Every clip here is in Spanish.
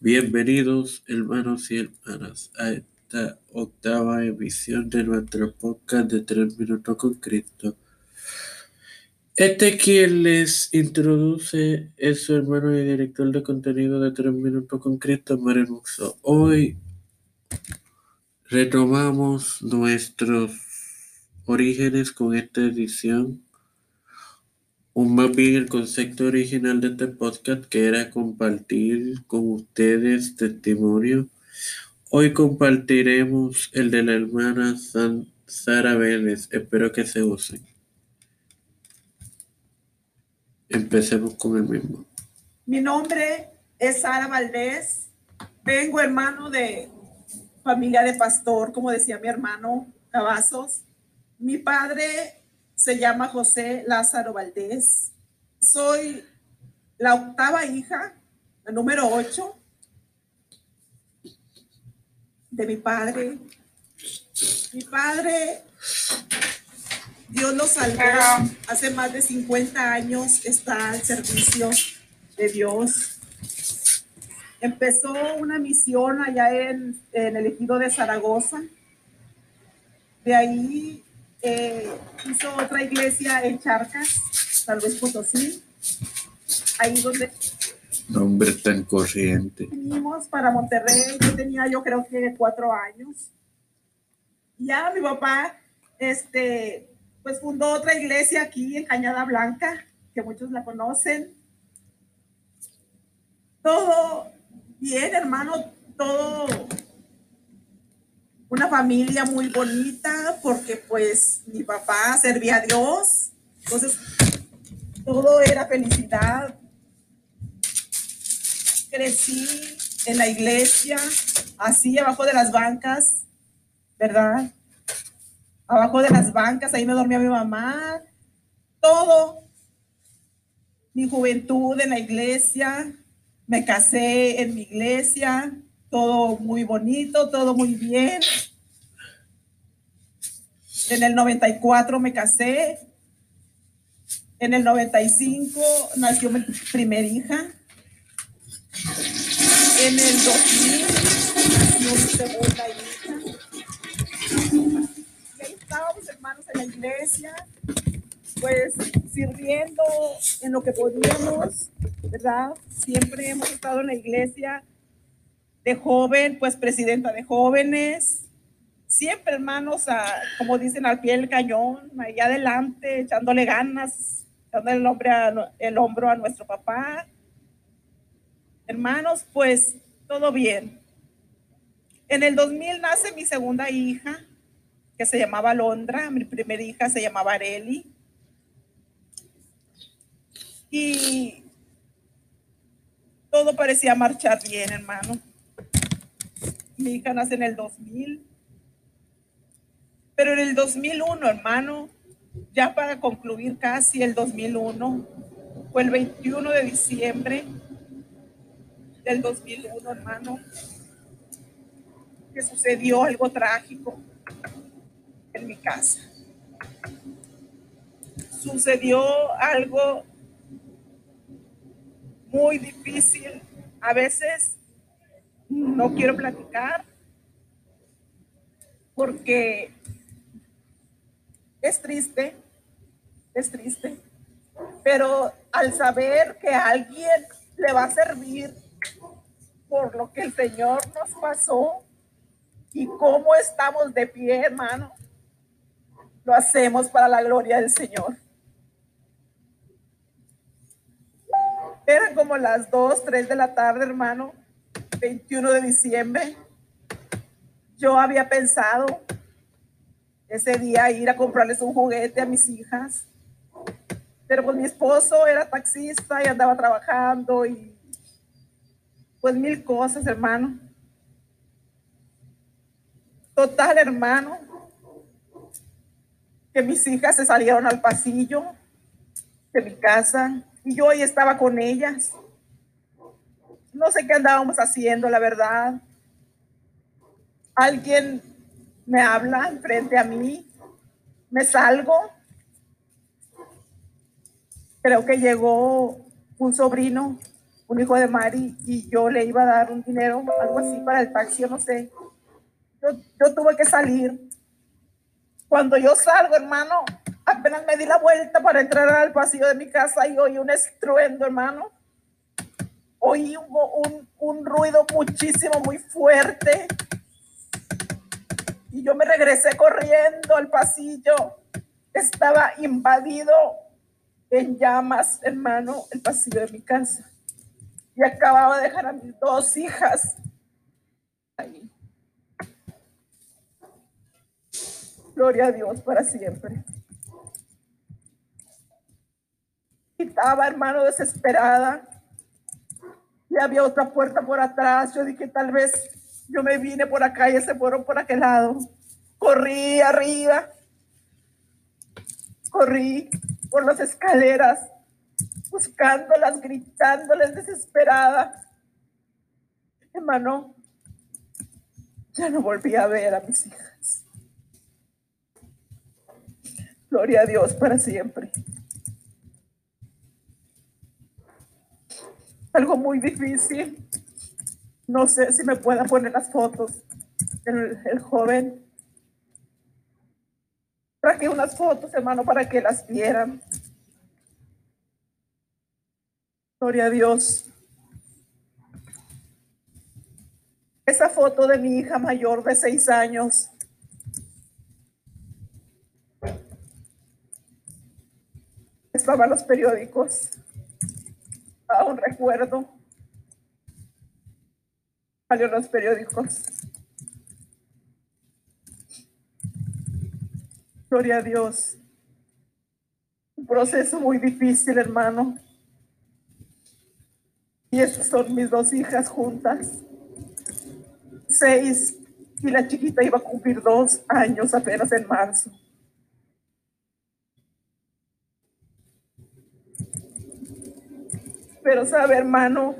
Bienvenidos, hermanos y hermanas, a esta octava emisión de nuestro podcast de Tres Minutos con Cristo. Este quien les introduce es su hermano y director de contenido de Tres Minutos con Cristo, Mario Muxo. Hoy retomamos nuestros orígenes con esta edición un más bien el concepto original de este podcast que era compartir con ustedes testimonio. Hoy compartiremos el de la hermana San Sara Vélez. Espero que se usen. Empecemos con el mismo. Mi nombre es Sara Valdés. Vengo hermano de familia de pastor, como decía mi hermano Cavazos. Mi padre se llama José Lázaro Valdés. Soy la octava hija, la número ocho, de mi padre. Mi padre, Dios lo salvó hace más de 50 años, está al servicio de Dios. Empezó una misión allá en, en el ejido de Zaragoza. De ahí eh, hizo otra iglesia en Charcas, tal vez Potosí, ahí donde... Nombre tan corriente. Vinimos para Monterrey, yo tenía yo creo que cuatro años. Ya mi papá, este, pues fundó otra iglesia aquí en Cañada Blanca, que muchos la conocen. Todo bien, hermano, todo una familia muy bonita porque pues mi papá servía a Dios, entonces todo era felicidad. Crecí en la iglesia, así abajo de las bancas, ¿verdad? Abajo de las bancas, ahí me dormía mi mamá. Todo, mi juventud en la iglesia, me casé en mi iglesia, todo muy bonito, todo muy bien. En el 94 me casé. En el 95 nació mi primer hija. En el 2000 nació mi segunda hija. Y ahí estábamos hermanos en la iglesia, pues sirviendo en lo que podíamos, ¿verdad? Siempre hemos estado en la iglesia de joven, pues presidenta de jóvenes, siempre hermanos, como dicen, al pie del cañón, ahí adelante, echándole ganas, echándole el hombro a nuestro papá. Hermanos, pues todo bien. En el 2000 nace mi segunda hija, que se llamaba Londra, mi primera hija se llamaba Areli. Y todo parecía marchar bien, hermano. Mi hija nace en el 2000. Pero en el 2001, hermano, ya para concluir casi el 2001, fue el 21 de diciembre del 2001, hermano, que sucedió algo trágico en mi casa. Sucedió algo muy difícil. A veces no quiero platicar porque es triste, es triste, pero al saber que alguien le va a servir por lo que el Señor nos pasó y cómo estamos de pie, hermano, lo hacemos para la gloria del Señor. Eran como las 2, 3 de la tarde, hermano, 21 de diciembre, yo había pensado ese día ir a comprarles un juguete a mis hijas, pero pues mi esposo era taxista y andaba trabajando y pues mil cosas, hermano. Total, hermano, que mis hijas se salieron al pasillo de mi casa y yo ahí estaba con ellas no sé qué andábamos haciendo, la verdad. Alguien me habla frente a mí, me salgo. Creo que llegó un sobrino un hijo de Mari, y yo le iba a dar un dinero, algo así para el taxi, yo no sé. Yo, yo tuve que salir. Cuando yo salgo, hermano, apenas me di la vuelta para entrar al pasillo de mi casa y oí un estruendo, hermano. Oí un, un, un ruido muchísimo, muy fuerte. Y yo me regresé corriendo al pasillo. Estaba invadido en llamas, hermano, el pasillo de mi casa. Y acababa de dejar a mis dos hijas ahí. Gloria a Dios para siempre. Estaba, hermano, desesperada. Y había otra puerta por atrás. Yo dije, tal vez yo me vine por acá y se fueron por aquel lado. Corrí arriba. Corrí por las escaleras, buscándolas, gritándoles desesperada. Hermano, ya no volví a ver a mis hijas. Gloria a Dios para siempre. Algo muy difícil. No sé si me pueda poner las fotos el joven Traje unas fotos, hermano, para que las vieran. Gloria a Dios. Esa foto de mi hija mayor de seis años. Estaba en los periódicos. Aún recuerdo. Salió en los periódicos. Gloria a Dios. Un proceso muy difícil, hermano. Y estas son mis dos hijas juntas. Seis. Y la chiquita iba a cumplir dos años apenas en marzo. Pero sabe, hermano,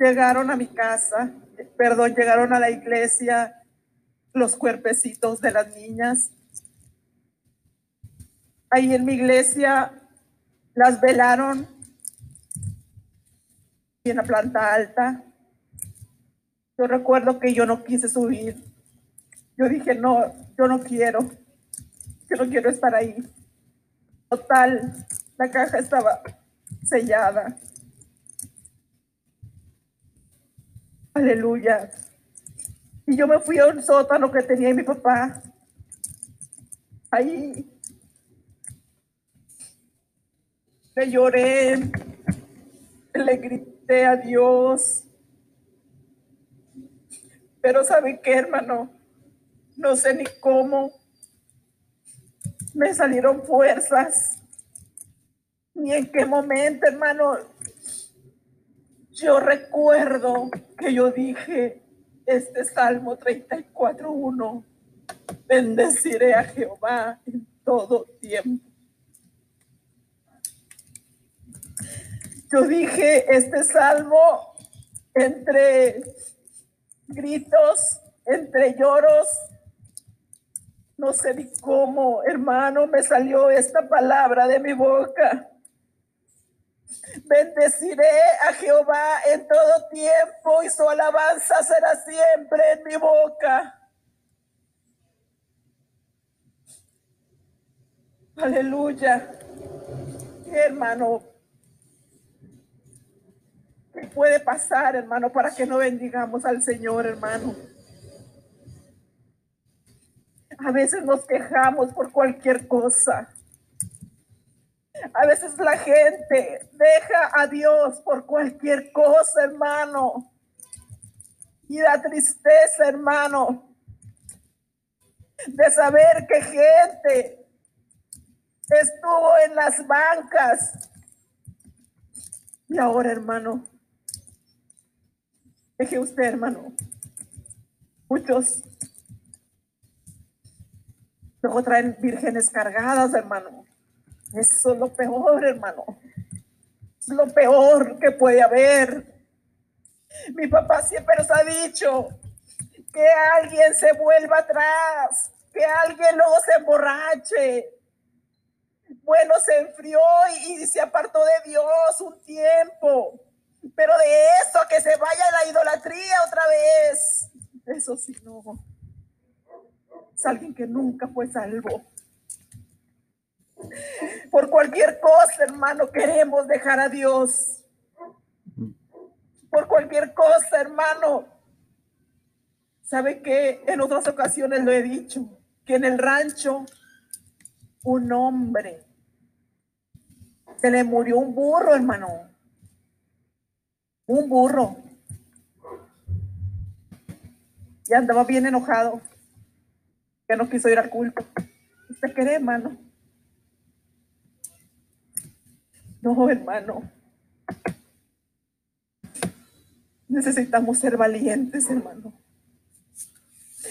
llegaron a mi casa perdón, llegaron a la iglesia los cuerpecitos de las niñas. Ahí en mi iglesia las velaron en la planta alta. Yo recuerdo que yo no quise subir. Yo dije, no, yo no quiero. Yo no quiero estar ahí. Total, la caja estaba sellada. Aleluya. Y yo me fui a un sótano que tenía mi papá. Ahí le lloré, le grité a Dios. Pero ¿saben qué, hermano? No sé ni cómo. Me salieron fuerzas. Ni en qué momento, hermano. Yo recuerdo que yo dije este Salmo 34.1, bendeciré a Jehová en todo tiempo. Yo dije este salmo entre gritos, entre lloros, no sé ni cómo, hermano, me salió esta palabra de mi boca. Bendeciré a Jehová en todo tiempo y su alabanza será siempre en mi boca. Aleluya. Hermano, ¿qué puede pasar, hermano, para que no bendigamos al Señor, hermano? A veces nos quejamos por cualquier cosa. A veces la gente deja a Dios por cualquier cosa, hermano. Y da tristeza, hermano, de saber que gente estuvo en las bancas. Y ahora, hermano, deje usted, hermano, muchos luego traen vírgenes cargadas, hermano. Eso es lo peor, hermano. Es lo peor que puede haber. Mi papá siempre nos ha dicho que alguien se vuelva atrás, que alguien luego se emborrache. bueno, se enfrió y, se apartó de Dios un tiempo. Pero de eso, que se vaya la idolatría otra vez. Eso sí, no. Es alguien que nunca fue salvo. Por cualquier cosa, hermano, queremos dejar a Dios. Por cualquier cosa, hermano. ¿Sabe que En otras ocasiones lo he dicho, que en el rancho un hombre se le murió un burro, hermano. Un burro. Y andaba bien enojado. Que no quiso ir al culto. ¿Usted cree, hermano? No, hermano. Necesitamos ser valientes, hermano.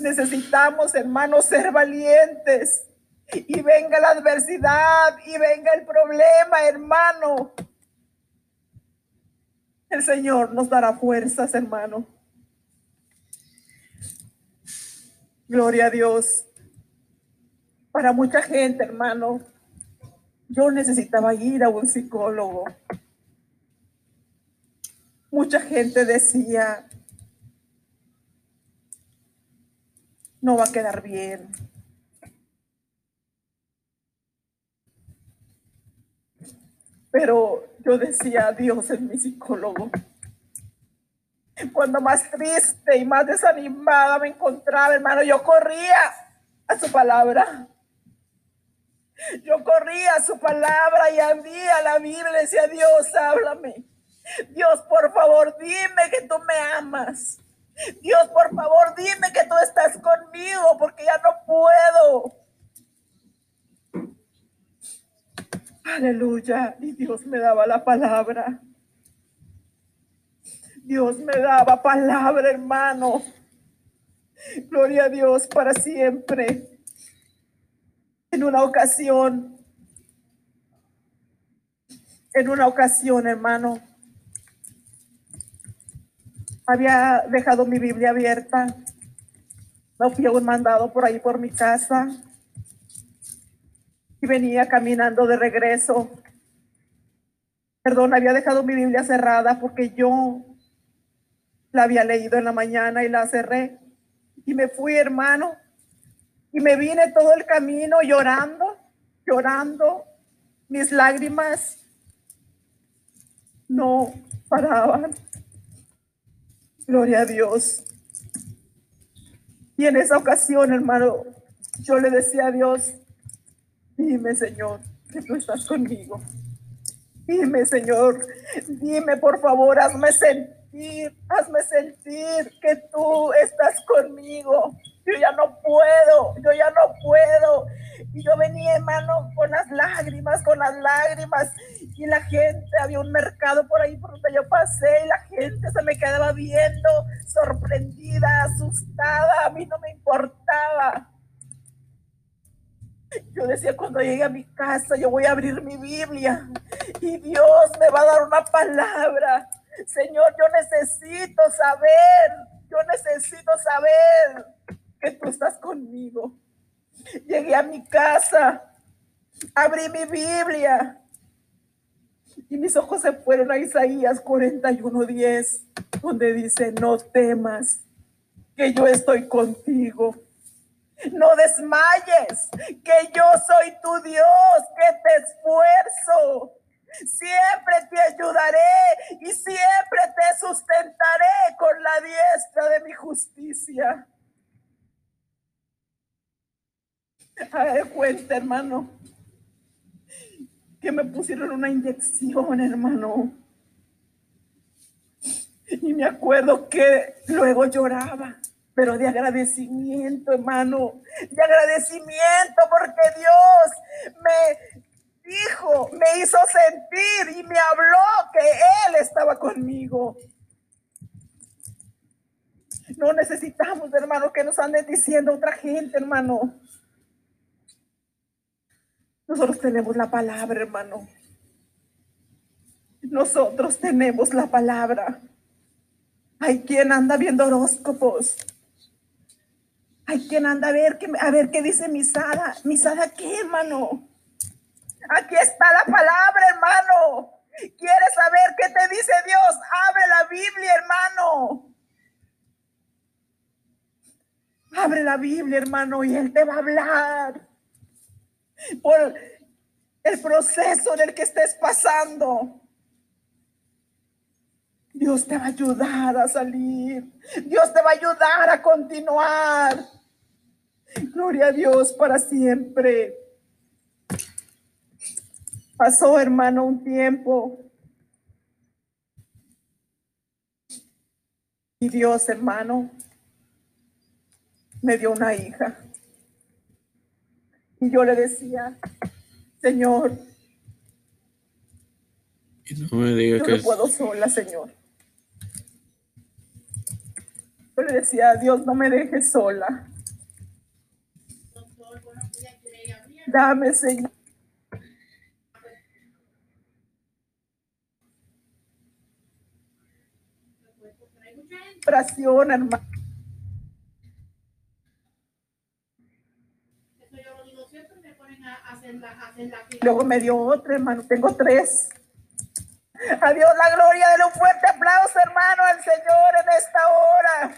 Necesitamos, hermano, ser valientes. Y venga la adversidad y venga el problema, hermano. El Señor nos dará fuerzas, hermano. Gloria a Dios. Para mucha gente, hermano, yo necesitaba ir a un psicólogo. Mucha gente decía, no va a quedar bien. Pero yo decía, Dios es mi psicólogo. Cuando más triste y más desanimada me encontraba, hermano, yo corría a su palabra. Yo corría a su palabra y abría la Biblia y decía, Dios, háblame. Dios, por favor, dime que tú me amas. Dios, por favor, dime que tú estás conmigo porque ya no puedo. Aleluya. Y Dios me daba la palabra. Dios me daba palabra, hermano. Gloria a Dios para siempre. En una ocasión, en una ocasión, hermano, había dejado mi Biblia abierta. Me fui un mandado por ahí por mi casa y venía caminando de regreso. Perdón, había dejado mi Biblia cerrada porque yo la había leído en la mañana y la cerré. Y me fui, hermano, y me vine todo el camino llorando, llorando. Mis lágrimas no paraban. Gloria a Dios. Y en esa ocasión, hermano, yo le decía a Dios, dime, Señor, que tú estás conmigo. Dime, Señor, dime, por favor, hazme sentir, hazme sentir que tú estás conmigo. Yo ya no puedo, yo ya no puedo. Y yo venía, hermano, con las lágrimas, con las lágrimas. Y la gente, había un mercado por ahí por donde yo pasé y la gente se me quedaba viendo, sorprendida, asustada. A mí no me importaba. Yo decía, cuando llegue a mi casa, yo voy a abrir mi Biblia y Dios me va a dar una palabra. Señor, yo necesito saber, yo necesito saber que tú estás conmigo. Llegué a mi casa, abrí mi Biblia y mis ojos se fueron a Isaías 41:10, donde dice, no temas, que yo estoy contigo. No desmayes, que yo soy tu Dios, te esfuerzo. Siempre te ayudaré y siempre te sustentaré con la diestra de mi justicia. A cuenta, hermano, que me pusieron una inyección, hermano. Y me acuerdo que luego lloraba, pero de agradecimiento, hermano, de agradecimiento porque Dios me dijo, me hizo sentir y me habló que Él estaba conmigo. No necesitamos, hermano, que nos anden diciendo otra gente, hermano. Nosotros tenemos la palabra, hermano. Nosotros tenemos la palabra. Hay quien anda viendo horóscopos. Hay quien anda a ver, a ver qué dice Misada. ¿Misada qué, hermano? Aquí está la palabra, hermano. ¿Quieres saber qué te dice Dios? Abre la Biblia, hermano. Abre la Biblia, hermano, y Él te va a hablar por el proceso en el que estés pasando. Dios te va a ayudar a salir. Dios te va a ayudar a continuar. Gloria a Dios para siempre. Pasó, hermano, un tiempo. Y Dios, hermano, me dio una hija. Y yo le decía, Señor, no me diga yo que no es- puedo sola, Señor. Yo le decía, Dios, no me dejes sola. Dame, Señor. Oración, hermano. Eso yo lo digo siempre, me ponen a hacer la, a hacer la fila. Luego me dio otra, hermano. Tengo tres. A Dios la gloria. Denle un fuerte aplauso, hermano, al Señor en esta hora.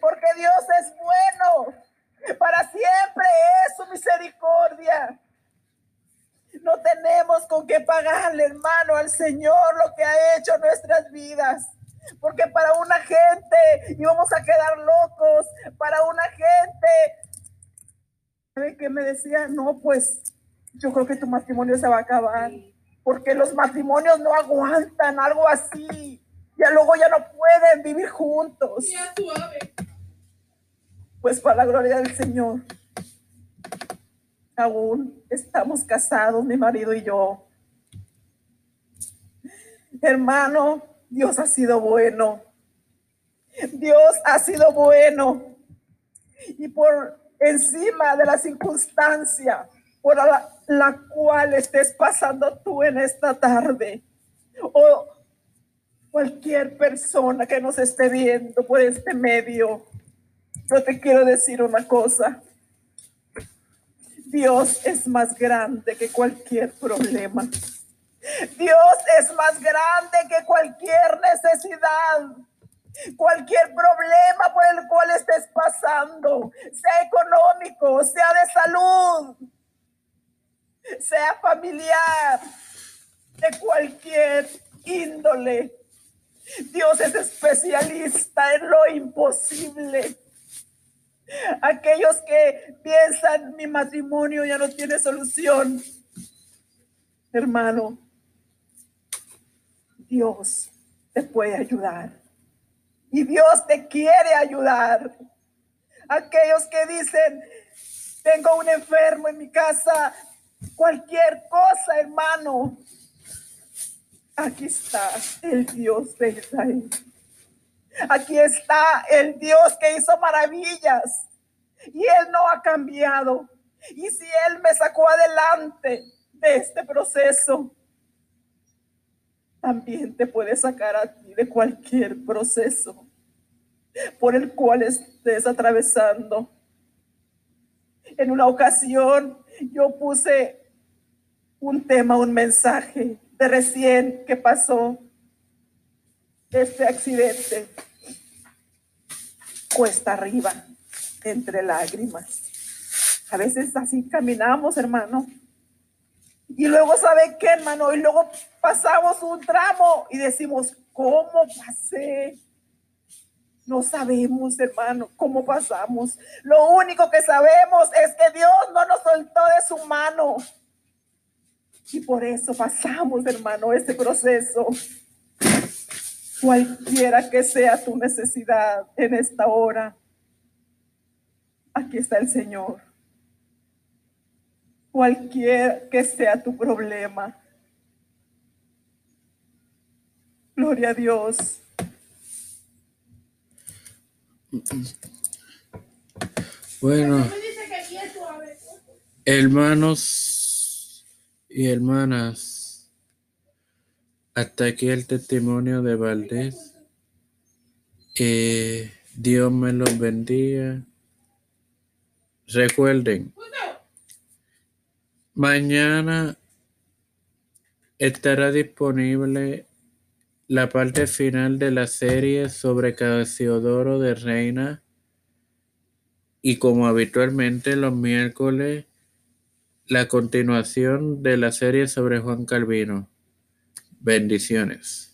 Porque Dios es bueno. Para siempre es su misericordia. No tenemos con qué pagarle, hermano, al Señor lo que ha hecho en nuestras vidas. Porque para una gente íbamos a quedar locos. Para una gente ¿Sabe qué me decía? No, pues yo creo que tu matrimonio se va a acabar. Porque los matrimonios no aguantan algo así. Ya luego ya no pueden vivir juntos. Pues para la gloria del Señor. Aún estamos casados, mi marido y yo. Hermano, Dios ha sido bueno. Dios ha sido bueno. Y por encima de la circunstancia por la, la cual estés pasando tú en esta tarde, o cualquier persona que nos esté viendo por este medio, yo te quiero decir una cosa. Dios es más grande que cualquier problema. Dios es más grande que cualquier necesidad. Cualquier problema por el cual estés pasando, sea económico, sea de salud, sea familiar, de cualquier índole. Dios es especialista en lo imposible. Aquellos que piensan mi matrimonio ya no tiene solución, hermano, Dios te puede ayudar. Y Dios te quiere ayudar. Aquellos que dicen, tengo un enfermo en mi casa, cualquier cosa, hermano. Aquí está el Dios de Israel. Aquí está el Dios que hizo maravillas. Y Él no ha cambiado. Y si Él me sacó adelante de este proceso, también te puede sacar a ti de cualquier proceso por el cual estés atravesando. En una ocasión yo puse un tema, un mensaje de recién que pasó este accidente cuesta arriba, entre lágrimas. A veces así caminamos, hermano. Y luego, ¿sabe qué, hermano? Y luego pasamos un tramo y decimos, ¿cómo pasé? No sabemos, hermano, cómo pasamos. Lo único que sabemos es que Dios no nos soltó de su mano. Y por eso pasamos, hermano, este proceso. Cualquiera que sea tu necesidad en esta hora, aquí está el Señor. Cualquier que sea tu problema. Gloria a Dios. Bueno, hermanos y hermanas, hasta aquí el testimonio de Valdés. Dios me los bendiga. Recuerden, mañana estará disponible la parte final de la serie sobre Casiodoro de Reina y como habitualmente los miércoles la continuación de la serie sobre Juan Calvino. Bendiciones.